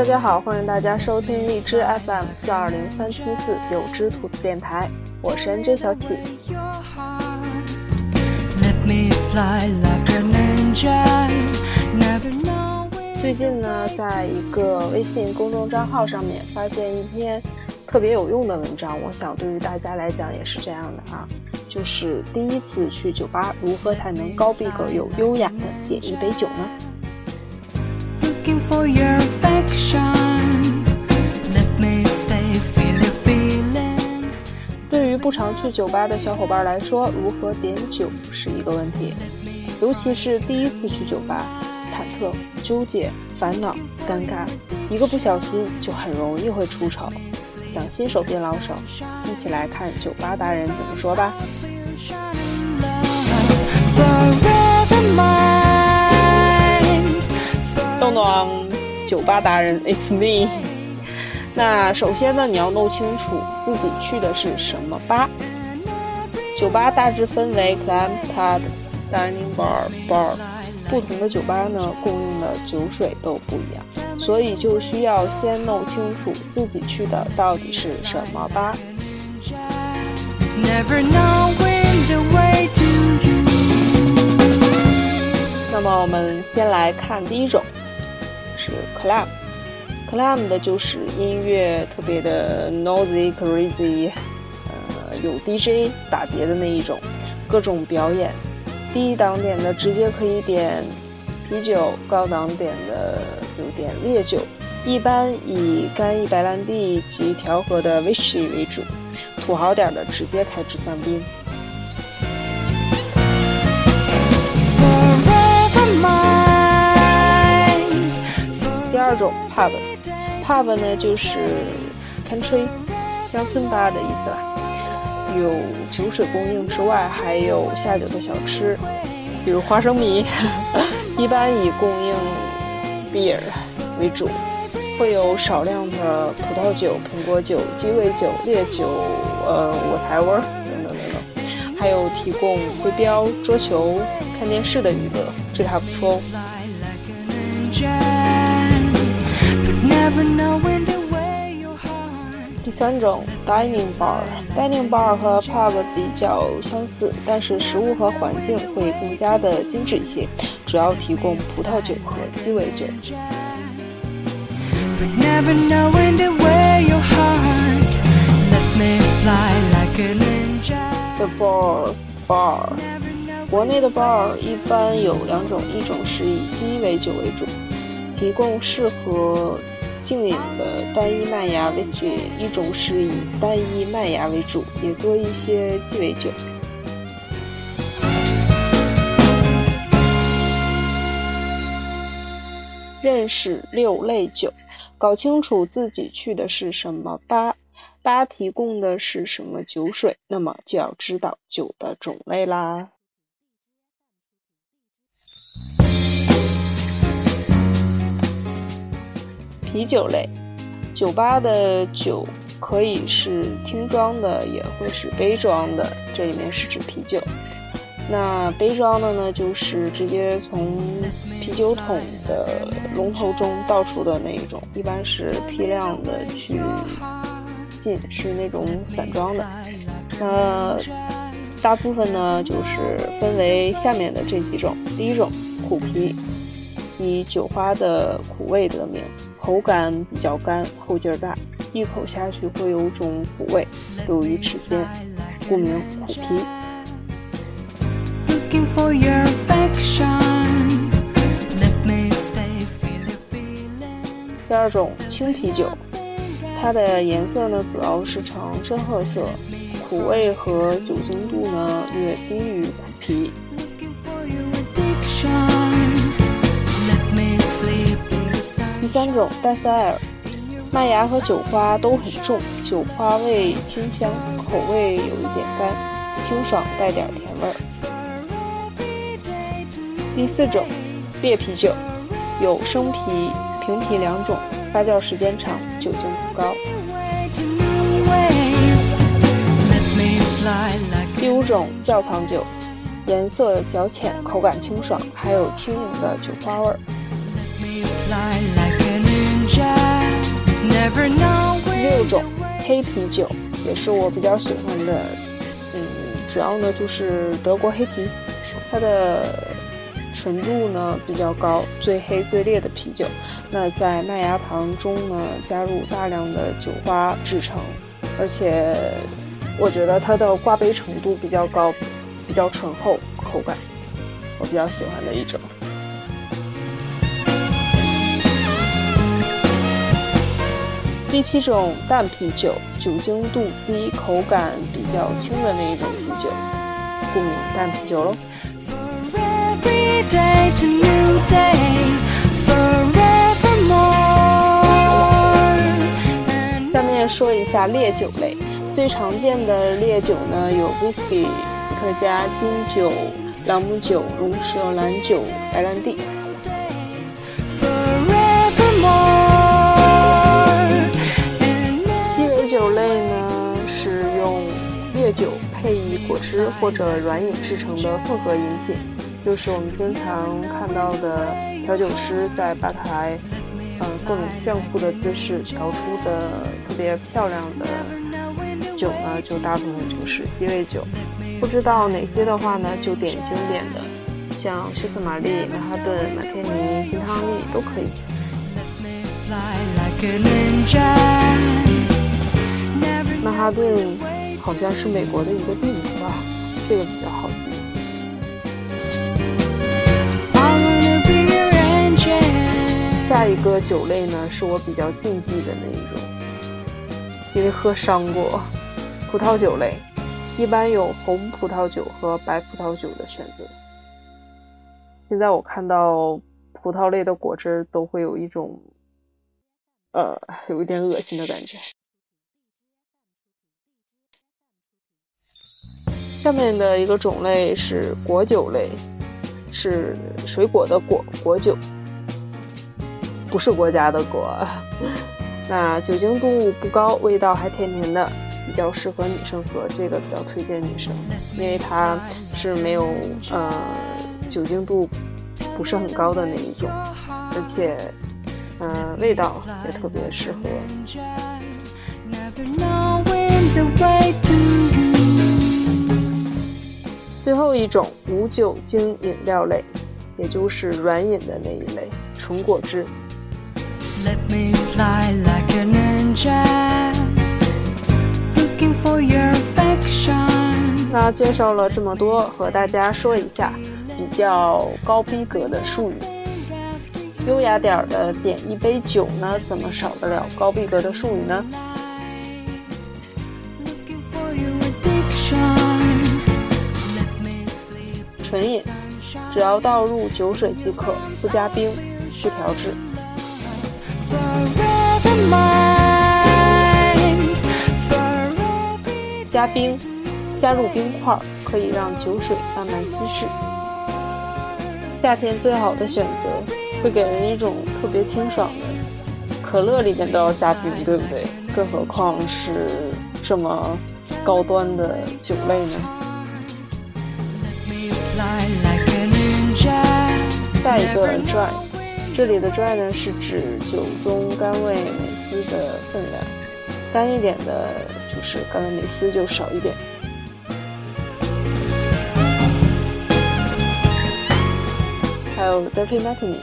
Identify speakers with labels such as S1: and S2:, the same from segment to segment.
S1: 大家好，欢迎大家收听荔枝 FM 四二零三七四有知兔子电台，我是 NJ 小启。最近呢，在一个微信公众账号上面发现一篇特别有用的文章，我想对于大家来讲也是这样的啊，就是第一次去酒吧，如何才能高逼格又优雅的点一杯酒呢？对于不常去酒吧的小伙伴来说，如何点酒是一个问题，尤其是第一次去酒吧。忐忑、纠结、烦恼、尴尬，一个不小心就很容易会出丑。想新手变老手，一起来看酒吧达人怎么说吧。咚咚，酒吧达人，It's me。那首先呢，你要弄清楚自己去的是什么吧。酒吧大致分为 club、pub、dining bar、bar。不同的酒吧呢，供应的酒水都不一样，所以就需要先弄清楚自己去的到底是什么吧。那么我们先来看第一种，是 club。club 的就是音乐特别的 noisy crazy，呃，有 DJ 打碟的那一种，各种表演。低档点的直接可以点啤酒，高档点的有点烈酒，一般以干邑白兰地及调和的威士忌为主，土豪点的直接开至香槟。第二种 pub，pub 呢就是 country 乡村吧的意思啦。有酒水供应之外，还有下酒的小吃，比如花生米，一般以供应 beer 为主，会有少量的葡萄酒、苹果酒、鸡尾酒、烈酒，呃，whatever 等等等等，还有提供徽标、桌球、看电视的娱乐，这个还不错哦。第三种 dining bar，dining bar 和 pub 比较相似，但是食物和环境会更加的精致一些，主要提供葡萄酒和鸡尾酒。The bar bar，国内的 bar 一般有两种，一种是以鸡尾酒为主，提供适合。静饮的单一麦芽为主，一种是以单一麦芽为主，也多一些鸡尾酒。认识六类酒，搞清楚自己去的是什么吧，吧提供的是什么酒水，那么就要知道酒的种类啦。啤酒类，酒吧的酒可以是听装的，也会是杯装的。这里面是指啤酒。那杯装的呢，就是直接从啤酒桶的龙头中倒出的那一种，一般是批量的去进，是那种散装的。那大部分呢，就是分为下面的这几种。第一种，苦啤。以酒花的苦味得名，口感比较干，后劲儿大，一口下去会有种苦味，流于齿间，故名苦啤。第二种青啤酒，它的颜色呢主要是呈深褐色，苦味和酒精度呢略低于苦啤。第三种戴塞尔，麦芽和酒花都很重，酒花味清香，口味有一点干，清爽带点甜味儿。第四种烈啤酒，有生啤、平啤两种，发酵时间长，酒精度高。第五种窖藏酒，颜色较浅，口感清爽，还有轻盈的酒花味儿。六种黑啤酒也是我比较喜欢的，嗯，主要呢就是德国黑啤，它的纯度呢比较高，最黑最烈的啤酒。那在麦芽糖中呢加入大量的酒花制成，而且我觉得它的挂杯程度比较高，比较醇厚，口感我比较喜欢的一种。第七种淡啤酒，酒精度低，口感比较轻的那一种啤酒，故名淡啤酒喽。下面说一下烈酒类，最常见的烈酒呢有 whisky、伏特加、金酒、朗姆酒、龙舌兰酒、白兰地。酒配以果汁或者软饮制成的混合饮品，就是我们经常看到的调酒师在吧台，嗯，各种炫酷的姿势调出的特别漂亮的酒呢，就大部分就是鸡尾酒。不知道哪些的话呢，就点经典的，像血色玛丽、曼哈顿、马天尼、金汤力都可以。曼哈顿。好像是美国的一个地名吧，这个比较好记。下一个酒类呢，是我比较禁忌的那一种，因为喝伤过。葡萄酒类，一般有红葡萄酒和白葡萄酒的选择。现在我看到葡萄类的果汁都会有一种，呃，有一点恶心的感觉。下面的一个种类是果酒类，是水果的果果酒，不是国家的果。那酒精度不高，味道还甜甜的，比较适合女生喝。这个比较推荐女生，因为它是没有呃酒精度不是很高的那一种，而且嗯味道也特别适合。最后一种无酒精饮料类，也就是软饮的那一类，纯果汁。那介绍了这么多，和大家说一下比较高逼格的术语。优雅点儿的点一杯酒呢，怎么少得了高逼格的术语呢？纯饮，只要倒入酒水即可，不加冰，去调制。加冰，加入冰块可以让酒水慢慢稀释。夏天最好的选择，会给人一种特别清爽的。可乐里面都要加冰，对不对？更何况是这么高端的酒类呢？下一个 dry，这里的 dry 呢是指酒中甘味美思的分量，干一点的就是甘味美思就少一点。还有 dirty martini，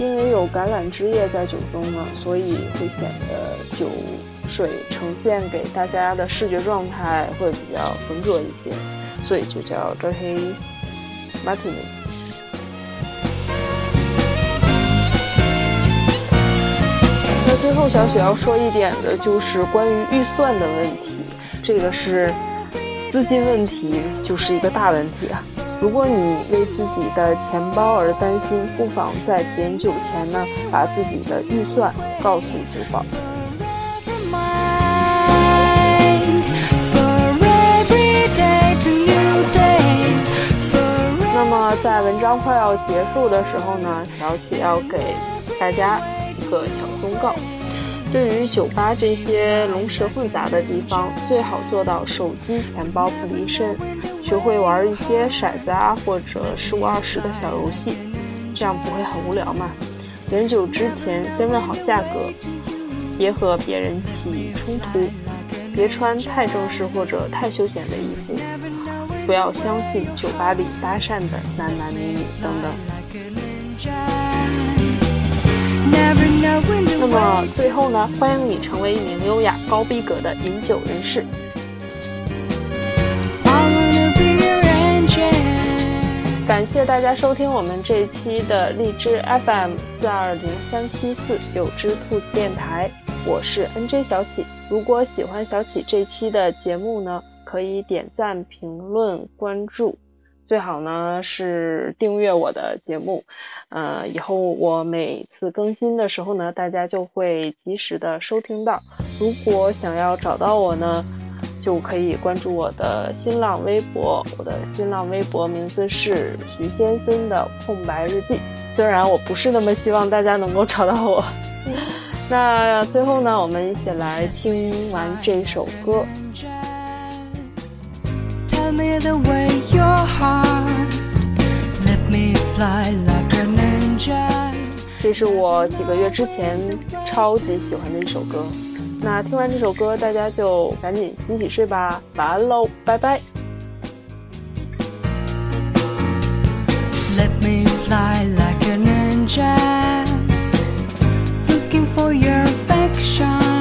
S1: 因为有橄榄枝叶在酒中呢，所以会显得酒水呈现给大家的视觉状态会比较浑浊一些，所以就叫 dirty martini。最后，小雪要说一点的就是关于预算的问题，这个是资金问题，就是一个大问题啊。如果你为自己的钱包而担心，不妨在点酒前呢，把自己的预算告诉酒保。那么，在文章快要结束的时候呢，小雪要给大家个小忠告。对于酒吧这些龙蛇混杂的地方，最好做到手机、钱包不离身，学会玩一些骰子啊，或者十五二十的小游戏，这样不会很无聊嘛。点酒之前先问好价格，
S2: 别和别人起冲突，别穿太正式或者太休闲的衣服，不要相信酒吧里搭讪的男男女女等等。那么最后呢？欢迎你成为一名优雅、高逼格的饮酒人士。感谢大家收听我们这一期的荔枝 FM 四二零三七四有只兔子电台，我是 NJ 小启。如果喜欢小启这期的节目呢，可以点赞、评论、关注，最好呢是订阅我的节目。呃，以后我每次更新的时候呢，大家就会及时的收听到。如果想要找到我呢？就可以关注我的新浪微博，我的新浪微博名字是徐先生的空白日记。虽然我不是那么希望大家能够找到我，那最后呢，我们一起来听完这首歌。这是我几个月之前超级喜欢的一首歌。那听完这首歌，大家就赶紧洗洗睡吧，晚安喽，拜拜。never know when to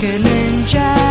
S2: que lên trái